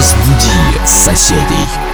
Разбуди соседей.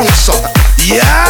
Somewhere you just bounce up. Yeah.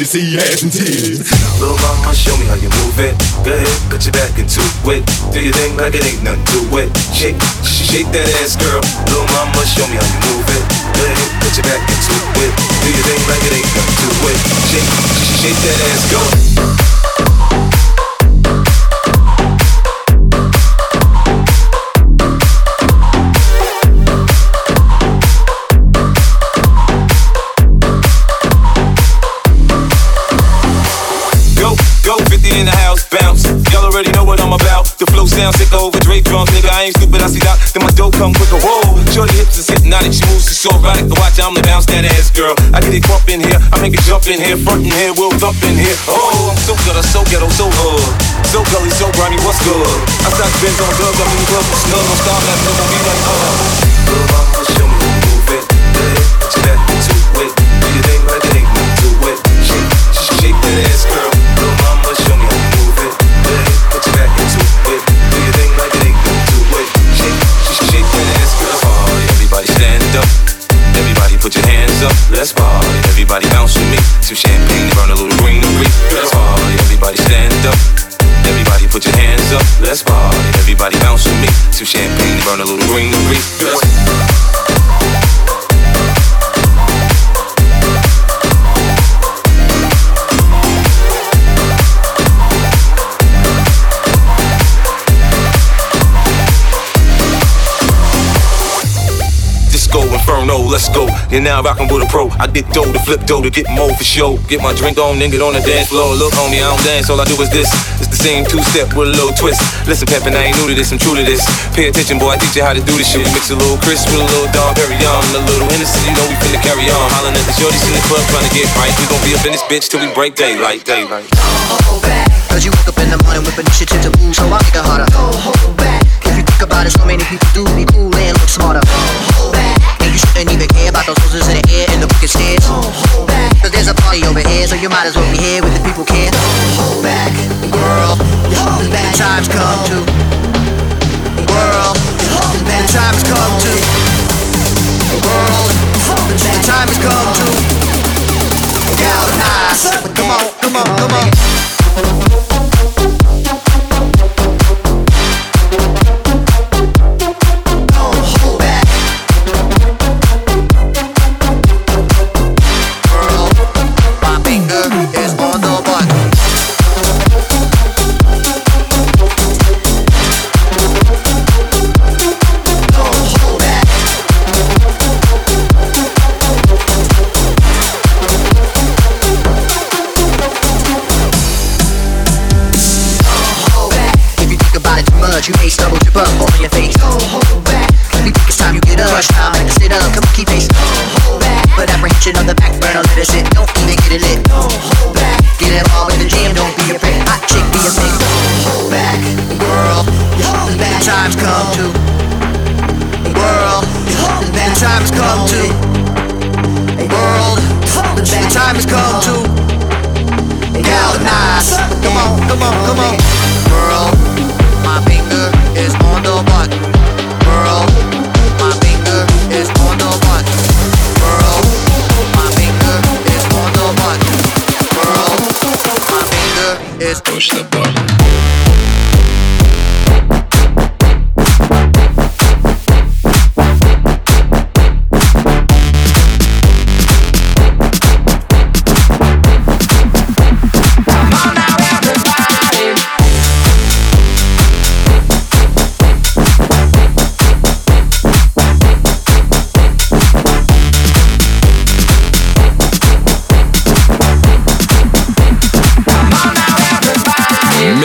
to see ass and titties. Little mama, show me how you move it. Go ahead, put your back into it. Do your thing like it ain't nothing to it. Shake, shake that ass, girl. Little mama, show me how you move it. Go ahead, put your back into it. Do your thing like it ain't nothing to it. Shake, shake that ass, go. Sound sick over Drake drums, nigga. I ain't stupid, I see that. Then my dope come quicker. Whoa. Shorty hips is hypnotic, she moves, she's so erotic. To watch, I'm the bounce that ass girl. I get it bump in here, I make it jump in here, front in here, we'll thump in here. Oh, I'm so good, I'm so ghetto, so hood. So gully, so grimy, what's good? I start Benz on gloves, I'm in the club with snug, don't stop that, no, be like, uh. Little show me to move it. Put your back it. Do your thing like it ain't nothing to it. Shake, shake that ass, girl. Let's party. Everybody bounce with me. Some champagne, burn a little greenery. Let's Disco Inferno, let's go. You're now rockin' with a pro. I get dough to flip dough to get more for show. Get my drink on, then get on the dance floor. Look, homie, I don't dance, all I do is this. It's the same two step with a little twist. Listen, Peppin, I ain't new to this, I'm true to this. Pay attention, boy, I teach you how to do this shit. We mix a little Cris with a little Dom Perignon, and a little Hennessy, you know we finna carry on. Hollin' at the shorties in the club, trying to get right. We gon' be up in this bitch till we break daylight, daylight. Cause you wake up in the morning with initiative to move, so I make it harder. Don't hold back. If you think about it, so many people do be cool and look smarter. Don't hold back. And you shouldn't even care about those roses in the air and the wicked. Don't hold back. Cause there's a party over here, so you might as well be here with the people care. The time's come to. World, the come to. World, the come to. Come on, come on, come on.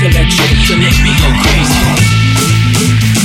Your legs shake, you make me go crazy.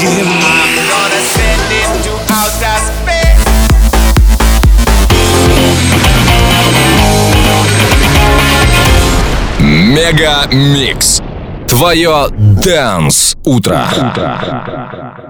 again. I'm gonna send him to outer space. Мега Микс. Твое Дэнс Утро. утро.